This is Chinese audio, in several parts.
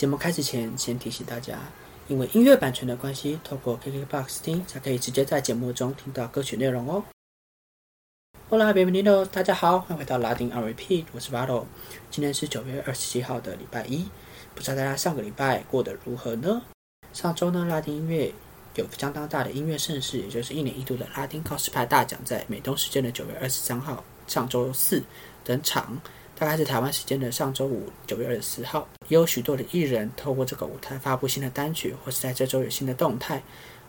节目开始前，先提醒大家，因为音乐版权的关系，透过 KKBOX 听才可以直接在节目中听到歌曲内容哦。Hola, bienvenido，大家好，欢迎回到拉丁 R P，我是 Vado。今天是九月二十七号的礼拜一，不知道大家上个礼拜过得如何呢？上周呢，拉丁音乐有相当大的音乐盛事，也就是一年一度的拉丁高斯派大奖，在美东时间的九月二十三号，上周四登场。大概是台湾时间的上周五，九月二十四号，也有许多的艺人透过这个舞台发布新的单曲，或是在这周有新的动态。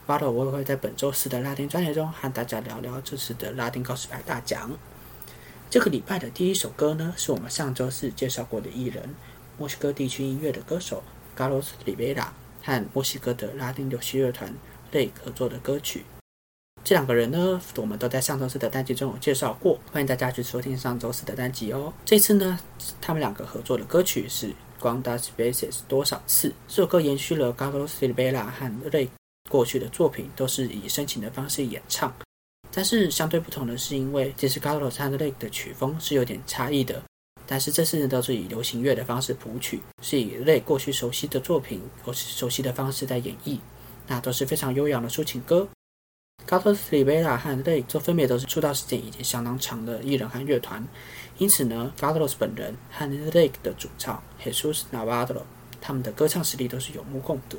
巴罗我也会在本周四的拉丁专辑中和大家聊聊这次的拉丁告示牌大奖。这个礼拜的第一首歌呢，是我们上周四介绍过的艺人，墨西哥地区音乐的歌手 Carlos Rivera 和墨西哥的拉丁流行乐团队合作的歌曲。这两个人呢，我们都在上周四的单集中有介绍过，欢迎大家去收听上周四的单集哦。这次呢，他们两个合作的歌曲是《Quantas Veces》多少次？这首歌延续了 Carlos Rivera 和 Ray 过去的作品，都是以深情的方式演唱。但是相对不同的是，因为其实 Carlos 和 Ray 的曲风是有点差异的，但是这次呢，都是以流行乐的方式谱曲，是以 Ray 过去熟悉的作品或是熟悉的方式在演绎，那都是非常悠扬的抒情歌。Carlos Rivera 和 Lake，这分别都是出道时间已经相当长的艺人和乐团，因此呢，Carlos 本人和 Lake 的主唱 Jesus Navarro 他们的歌唱实力都是有目共睹。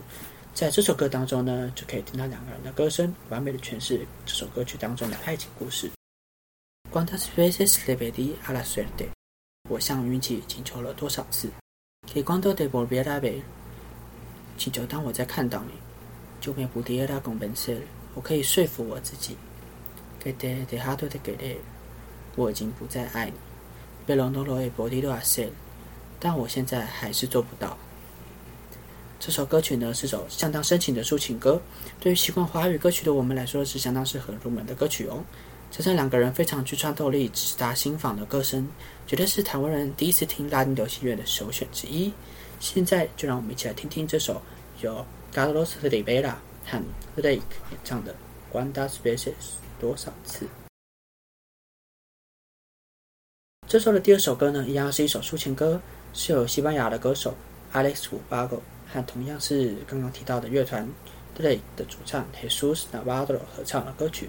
在这首歌当中呢，就可以听到两个人的歌声完美的诠释这首歌曲当中的爱情故事。我向运气请求了多少次？Que cuando te volviera a ver？请求当我再看到你，yo me pudiera convencer。我可以说服我自己，给的给哈多的给的，我已经不再爱你。贝隆诺罗埃博蒂多阿塞，但我现在还是做不到。这首歌曲呢是首相当深情的抒情歌，对于习惯华语歌曲的我们来说是相当适合入门的歌曲哦。加上两个人非常具穿透力、直达心房的歌声，绝对是台湾人第一次听拉丁流行乐的首选之一。现在就让我们一起来听听这首由 Carlos Rivera。和 Lake 演唱的《Quantas Veces》多少次？这首的第二首歌呢，一样是一首抒情歌，是由西班牙的歌手 Alex Ubago 和同样是刚刚提到的乐团 Lake 的主唱 Jesus Navarro 合唱的歌曲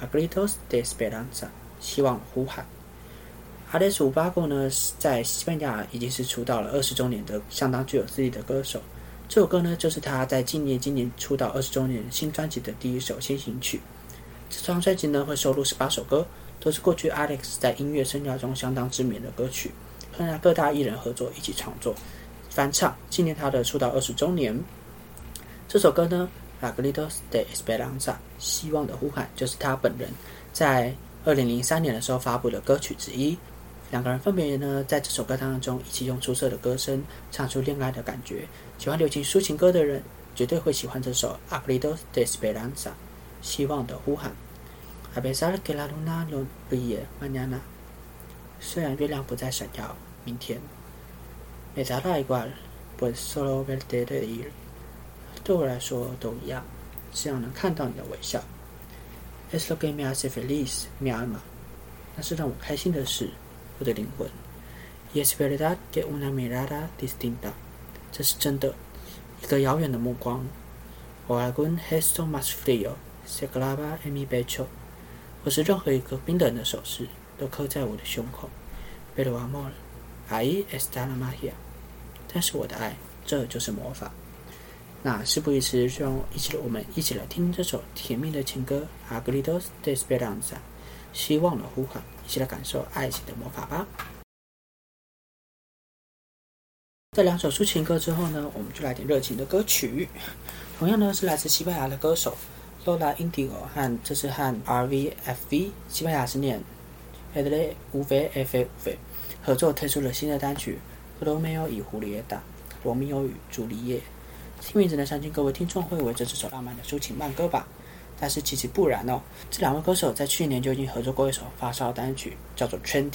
《Agritos de Esperanza》希望呼喊。Alex Ubago 呢，在西班牙已经是出道了二十周年的相当具有资历的歌手。这首歌呢，就是他在今年今年出道二十周年新专辑的第一首先行曲。这张专辑呢，会收录十八首歌，都是过去 Alex 在音乐生涯中相当知名的歌曲，和各大艺人合作一起创作、翻唱，纪念他的出道二十周年。这首歌呢，《La Gritos de Esperanza》希望的呼喊，就是他本人在二零零三年的时候发布的歌曲之一。两个人分别呢，在这首歌当中一起用出色的歌声唱出恋爱的感觉。喜欢流行抒情歌的人，绝对会喜欢这首《Agridos de Esperanza》希望的呼喊。A pesar que la luna no brille mañana，虽然月亮不再闪耀，明天。Me dará igual，pues solo verte reír。对我来说都一样，只要能看到你的微笑。Es lo que me hace feliz，mi alma。那是让我开心的事。我的灵魂。Y es verdad que una mirada distinta，这是真的，一个遥远的目光。O algún gesto más frío se clava en mi pecho，或是任何一个冰冷的手势都刻在我的胸口。Pero amor，ahí está la magia。但是我的爱，这就是魔法。那事不宜迟，就让一起我们一起来听这首甜蜜的情歌《Agridos de Esperanza》，希望的呼喊。一起来感受爱情的魔法吧！在两首抒情歌之后呢，我们就来点热情的歌曲。同样呢，是来自西班牙的歌手 Lola Indigo 和这是和 RVFV 西班牙是念 Edle UVF 合作推出了新的单曲《罗密欧与胡丽叶》《罗密欧与朱丽叶》。听名字呢，相信各位听众会为这这首浪漫的抒情慢歌吧。但是其实不然哦，这两位歌手在去年就已经合作过一首发烧单曲，叫做《Trendy》。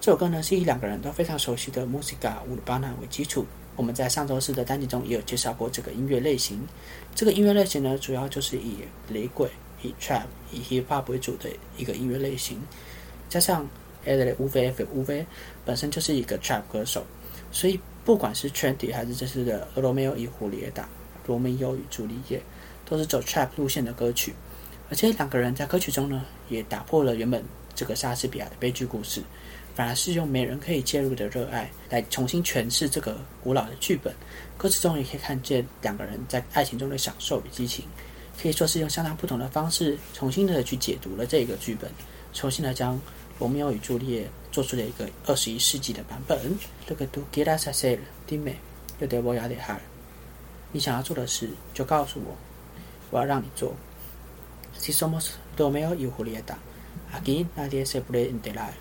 这首歌呢是以两个人都非常熟悉的 Musica Urbana 为基础。我们在上周四的单集中也有介绍过这个音乐类型。这个音乐类型呢，主要就是以雷鬼、以 Trap、以 Hip Hop 为主的一个音乐类型。加上 Ed 乌 V F 乌 V 本身就是一个 Trap 歌手，所以不管是 Trendy 还是这次的《罗密欧与胡丽叶》《罗密欧与朱丽叶》，都是走 Trap 路线的歌曲。而且两个人在歌曲中呢，也打破了原本这个莎士比亚的悲剧故事，反而是用没人可以介入的热爱来重新诠释这个古老的剧本。歌词中也可以看见两个人在爱情中的享受与激情，可以说是用相当不同的方式，重新的去解读了这个剧本，重新的将罗密欧与朱丽叶做出了一个二十一世纪的版本。这个都 get us a sail，弟妹，有点我有点嗨。你想要做的事，就告诉我，我要让你做。Si somos Romeo y Julieta, aquí nadie se puede enterar。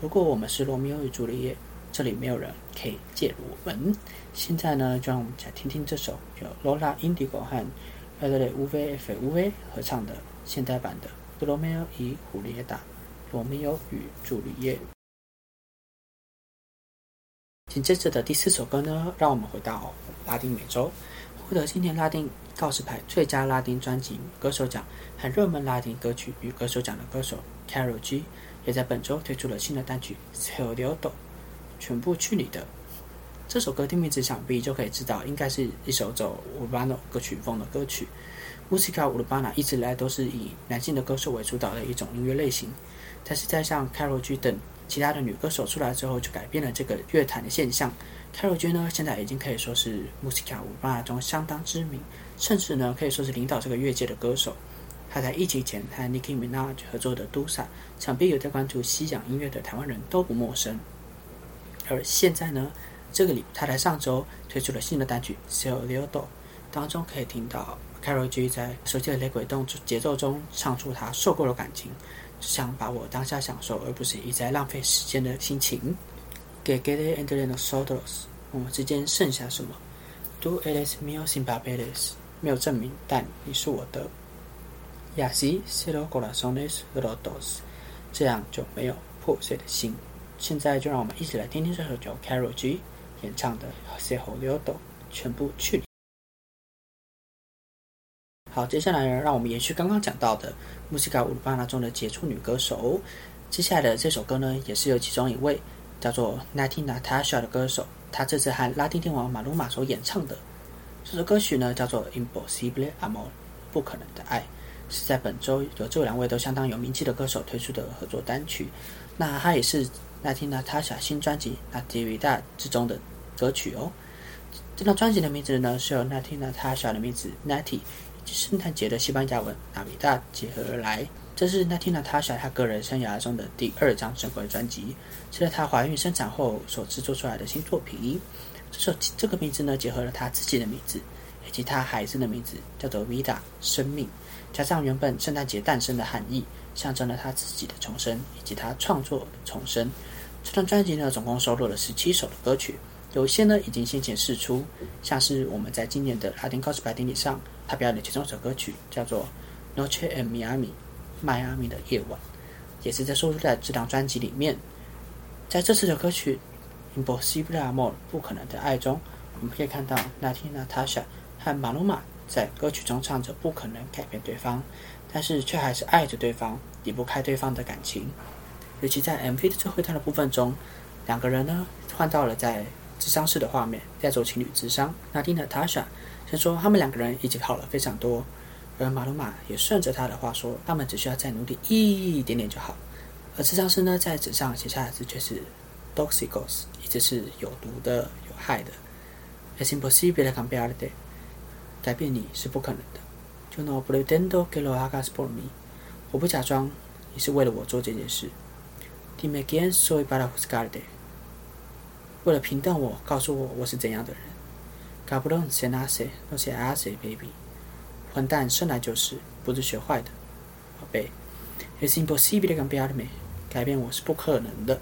如果我们是罗密欧与朱丽叶，这里没有人可以介入我们。现在呢，就让我们再听听这首由 Lola Indigo 和 Adele UVFUV 合唱的现代版的《罗密欧与胡丽叶》。罗密欧与朱丽叶。紧接着的第四首歌呢，让我们回到拉丁美洲。获得今年拉丁告示牌最佳拉丁专辑歌手奖和热门拉丁歌曲与歌手奖的歌手 Carol G，也在本周推出了新的单曲《s e l o d o 全部去你的。这首歌听名字想必就可以知道，应该是一首走 Urbano 歌曲风的歌曲。Musica Urbana 一直以来都是以男性的歌手为主导的一种音乐类型，但是在像 Carol G 等其他的女歌手出来之后，就改变了这个乐坛的现象。Carol G 呢，现在已经可以说是 Musica Urbana 中相当知名，甚至呢可以说是领导这个乐界的歌手。他在疫情前和 Nicki Minaj 合作的《Do Sa》，想必有在关注西洋音乐的台湾人都不陌生。而现在呢，这个里他在上周推出了新的单曲《s e l o d o 当中可以听到 Carol G 在熟悉的雷鬼动节奏中唱出他受够了感情，只想把我当下享受，而不是一再浪费时间的心情。给 g e t and the soldiers，我们之间剩下什么？Do it is me sin papeles，没有证明，但你是我的。Yasi s e l o corazones rotos，这样就没有破碎的心。现在就让我们一起来听听这首由 Carol G 演唱的《Se h o l o d o 全部去。好，接下来呢，让我们延续刚刚讲到的 Musica Urbana 中的杰出女歌手。接下来的这首歌呢，也是由其中一位。叫做 Nati Natasha 的歌手，她这次和拉丁天王马鲁马所演唱的这首歌曲呢，叫做 Impossible Amor，不可能的爱，是在本周有这两位都相当有名气的歌手推出的合作单曲。那它也是 Nati Natasha 新专辑《Natividad》之中的歌曲哦。这张专辑的名字呢，是由 Nati Natasha 的名字 Nati 以及圣诞节的西班牙文 n a v i d a 结合而来。这是 Nati Natasha 她个人生涯中的第二张正规专辑，是在她怀孕生产后所制作出来的新作品。这首这个名字呢，结合了她自己的名字以及她孩子的名字，叫做 Vida 生命，加上原本圣诞节诞生的含义，象征了她自己的重生以及她创作的重生。这张专辑呢，总共收录了十七首的歌曲，有些呢已经先前释出，像是我们在今年的拉丁高斯白典礼上，她表演的其中一首歌曲叫做 Noche en Miami。迈阿密的夜晚，也是在收录在这张专辑里面。在这次的歌曲《Impossible Amor》不可能的爱中，我们可以看到 Natina Tasha 和马鲁马在歌曲中唱着不可能改变对方，但是却还是爱着对方，离不开对方的感情。尤其在 MV 的最后一段的部分中，两个人呢换到了在智商室的画面，在做情侣智商。Natina Tasha 先说他们两个人已经好了非常多。而马鲁马也顺着他的话说：“他们只需要再努力一点点就好。”而智障师呢，在纸上写下的字却是 “doxicos”，意思是有毒的、有害的。“Es imposible cambiarte”，改变你是不可能的。“Yo no pretendo que lo hagas por mí”，我不假装你是为了我做这件事。“Dime quién soy para juzgarte”，为了评断我，告诉我我是怎样的人。“Cabrón se nace, no se hace, baby”。混蛋生来就是，不是学坏的，宝贝。Es imposible cambiarme，改变我是不可能的。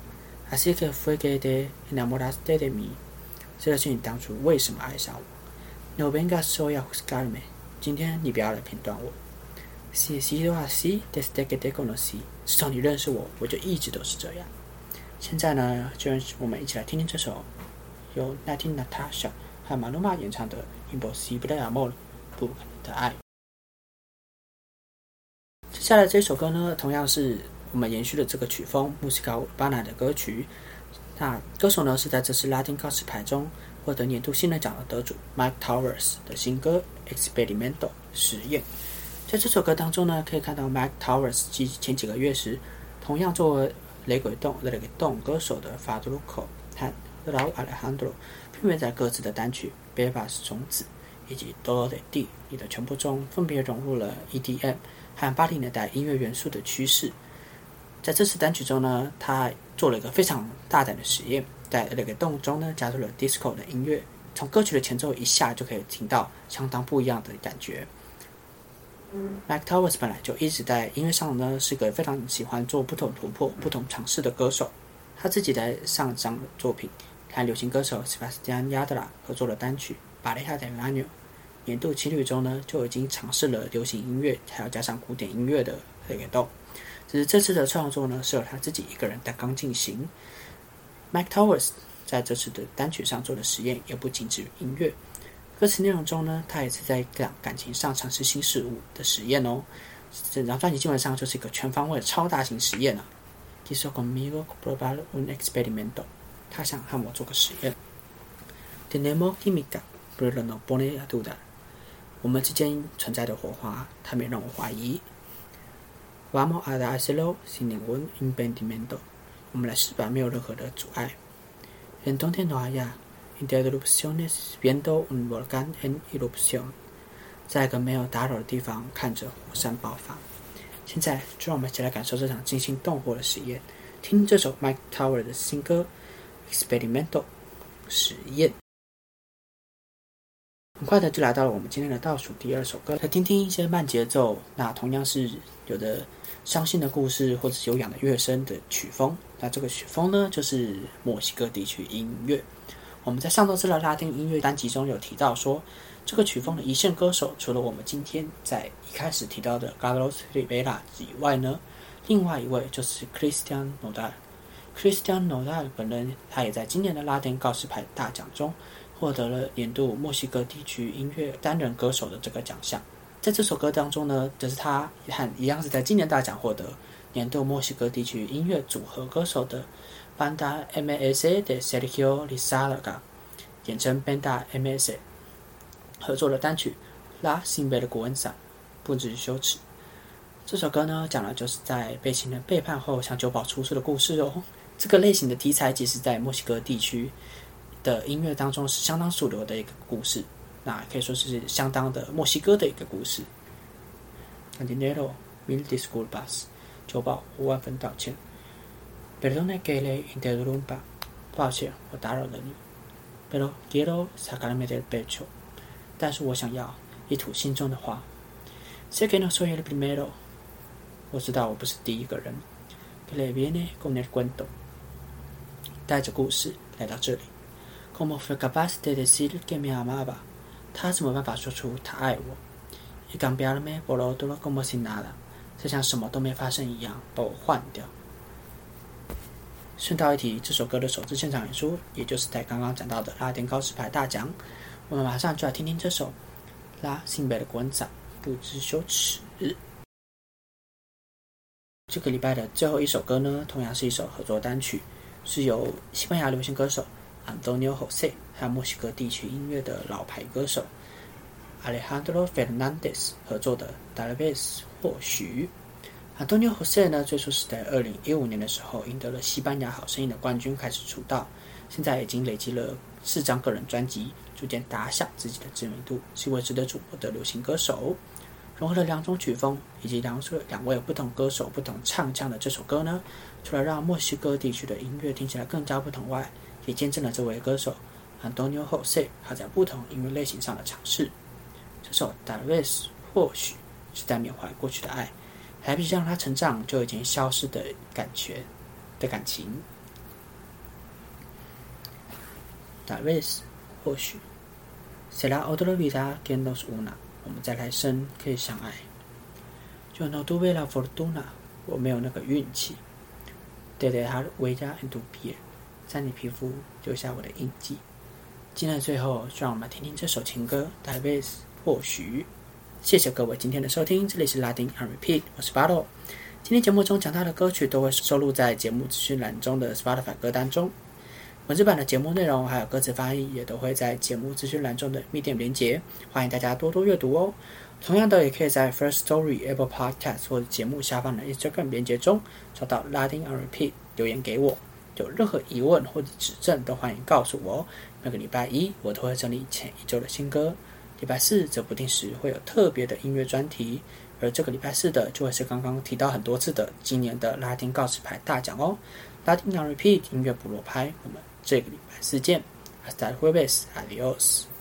Así que fue que te enamoraste de mí，这就是你当初为什么爱上我。No vengas hoy a juzgarme，今天你不要来评断我。Si he sido así desde que te conocí，自从你认识我，我就一直都是这样。现在呢，就让我们一起来听听这首由 Nati Natasha 和马鲁玛演唱的《Impossible Amor》，不可能的爱。下来这首歌呢，同样是我们延续了这个曲风，穆斯卡巴纳的歌曲。那歌手呢是在这次拉丁告示牌中获得年度新人奖的得主 Mike Towers 的新歌《Experimental》实验。在这首歌当中呢，可以看到 Mike Towers 继前几个月时，同样作为雷鬼动雷鬼动歌手的 Fadruco 和 Raul Alejandro，分别在各自的单曲《Bebas 种子》以及《Dolor de Di》里的全部中，分别融入了 EDM 和八零年代音乐元素的趋势。在这次单曲中呢，他做了一个非常大胆的实验，在那个洞中呢加入了 disco 的音乐，从歌曲的前奏一下就可以听到相当不一样的感觉。Mike Towers 本来就一直在音乐上呢是个非常喜欢做不同突破、不同尝试的歌手。他自己在上张作品和流行歌手 Sebastian Yatra 合作了单曲《巴雷哈的拉纽》，年度情侣中呢就已经尝试了流行音乐，还要加上古典音乐的黑个洞。只是这次的创作呢是由他自己一个人单刚进行。Mike Towers 在这次的单曲上做的实验也不仅止于音乐。歌词内容中呢，他也是在讲感情上尝试新事物的实验哦。整张专辑基本上就是一个全方位的超大型实验啊。Quiso conmigo probar un experimento。他想和我做个实验。Tenemos química, pero no pone a dudar。我们之间存在的火花，它没让我怀疑。Vamos a hacerlo sin ningún impedimento。我们来试吧，没有任何的阻碍。Entonces no haya interrupciones viendo un volcán en erupción，在一个没有打扰的地方看着火山爆发。现在，就让我们一起来感受这场惊心动魄的实验，听这首 Mike Tower 的新歌《Experimental》实验。很快的就来到了我们今天的倒数第二首歌，来听听一些慢节奏，那同样是有的伤心的故事或者是有氧的乐声的曲风。那这个曲风呢，就是墨西哥地区音乐。我们在上周次的拉丁音乐单集中有提到说，这个曲风的一线歌手，除了我们今天在一开始提到的 Carlos Rivera 以外呢，另外一位就是 Christian Nodal。Christian Nodal 本人，他也在今年的拉丁告示牌大奖中获得了年度墨西哥地区音乐单人歌手的这个奖项。在这首歌当中呢，就是他和一样是在今年大奖获得年度墨西哥地区音乐组合歌手的。Banda M.S.A 的 Sergio Lizarraga，简称 Banda M.S.A，合作的单曲《La Sin Vergüenza》，不知羞耻。这首歌呢，讲的就是在被情人背叛后向酒保出事的故事哦。这个类型的题材，其实在墨西哥地区的音乐当中是相当主流的一个故事，那可以说是相当的墨西哥的一个故事。Dinero mil disculpas，酒保五万分道歉。Perdone que le interrumpa，抱歉，我打扰了你。Pero quiero sacarme del pecho，但是我想要一吐心中的话。Sé que no soy el primero，我知道我不是第一个人。Que le viene con el cuento，带着故事来到这里。Como fue capaz de decir que me amaba，他怎么办法说出他爱我？Y cambiarme por otro como si nada，就像什么都没发生一样把我换掉。顺道一提，这首歌的首次现场演出，也就是在刚刚讲到的拉丁高斯牌大奖。我们马上就来听听这首《拉辛贝的滚掌不知羞耻》。这个礼拜的最后一首歌呢，同样是一首合作单曲，是由西班牙流行歌手 Antonio Jose 和墨西哥地区音乐的老牌歌手 Alejandro Fernandez 合作的《d a l v e s 或许。Antonio Jose 呢，最初是在二零一五年的时候赢得了西班牙好声音的冠军开始出道，现在已经累积了四张个人专辑，逐渐打响自己的知名度，是一位值得瞩目的流行歌手。融合了两种曲风以及两位两位不同歌手不同唱腔的这首歌呢，除了让墨西哥地区的音乐听起来更加不同外，也见证了这位歌手 Antonio Jose 他在不同音乐类型上的尝试。这首《Tal vez》或许是在缅怀过去的爱。还不是让他成长就已经消失的感觉的感情。Tal vez，或许，será otra vida que nos una，我们在来生可以相爱。Yo no tuve la fortuna，我没有那个运气。De dejar huella en tu piel，在你皮肤留下我的印记。今天的最后，就让我们听听这首情歌。Tal vez，或许。谢谢各位今天的收听，这里是拉丁 a Repeat，我是巴洛。今天节目中讲到的歌曲都会收录在节目资讯栏中的 Spotify 歌单中。文字版的节目内容还有歌词翻译也都会在节目资讯栏中的密电连接，欢迎大家多多阅读哦。同样的，也可以在 First Story、Apple Podcast 或者节目下方的 Instagram 连接中找到拉丁 R P 留言给我。有任何疑问或者指正，都欢迎告诉我哦。每个礼拜一我都会整理前一周的新歌，礼拜四则不定时会有特别的音乐专题。而这个礼拜四的就会是刚刚提到很多次的今年的拉丁告示牌大奖哦。拉丁 R P 音乐部落拍，我们这个礼拜四见。Hasta el jueves. Adiós.